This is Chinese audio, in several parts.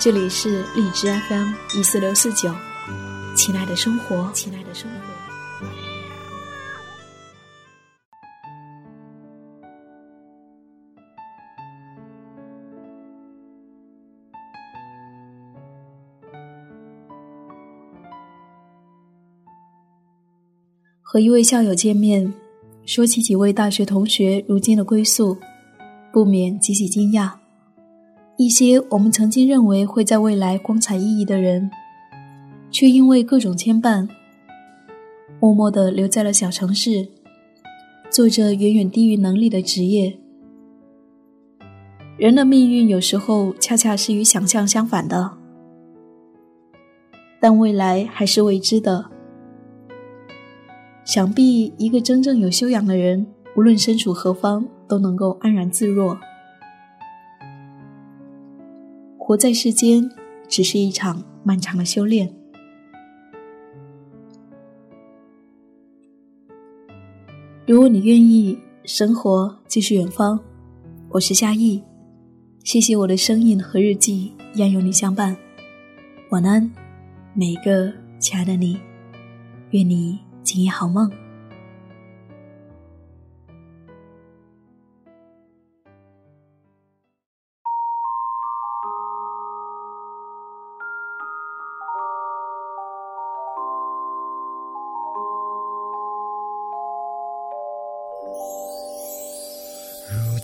这里是荔枝 FM 一四六四九，亲爱的生活，亲爱的生活。和一位校友见面，说起几位大学同学如今的归宿，不免极其惊讶。一些我们曾经认为会在未来光彩熠熠的人，却因为各种牵绊，默默地留在了小城市，做着远远低于能力的职业。人的命运有时候恰恰是与想象相反的，但未来还是未知的。想必一个真正有修养的人，无论身处何方，都能够安然自若。活在世间，只是一场漫长的修炼。如果你愿意，生活就是远方。我是夏意，谢谢我的声音和日记一样有你相伴。晚安，每一个亲爱的你，愿你今夜好梦。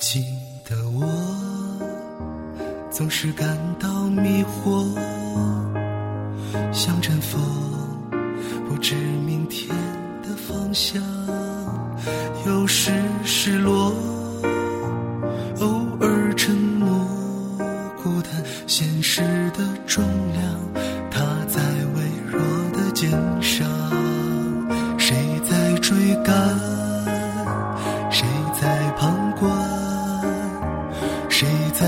如今的我总是感到迷惑，像阵风，不知明天的方向。有时失落，偶尔沉默，孤单现实的重量，它在微弱的肩上，谁在追赶？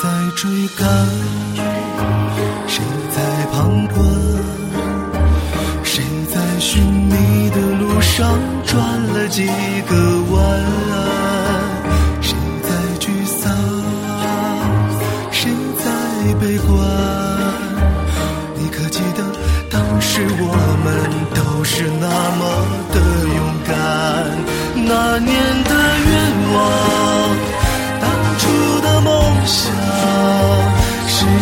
在追赶，谁在旁观？谁在寻觅的路上转了几个弯？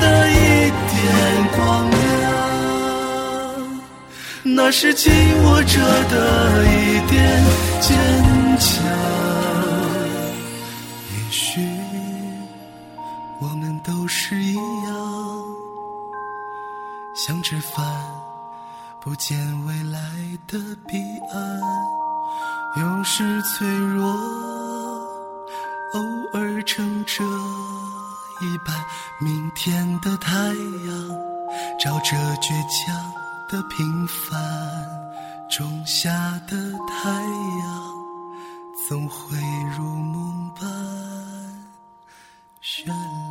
的一点光亮。那是紧握着的一点坚强。也许我们都是一样，想吃饭不见未来的彼岸，有时脆弱，偶尔撑着一半，明天的太阳照着倔强的平凡，种下的太阳总会如梦般绚烂。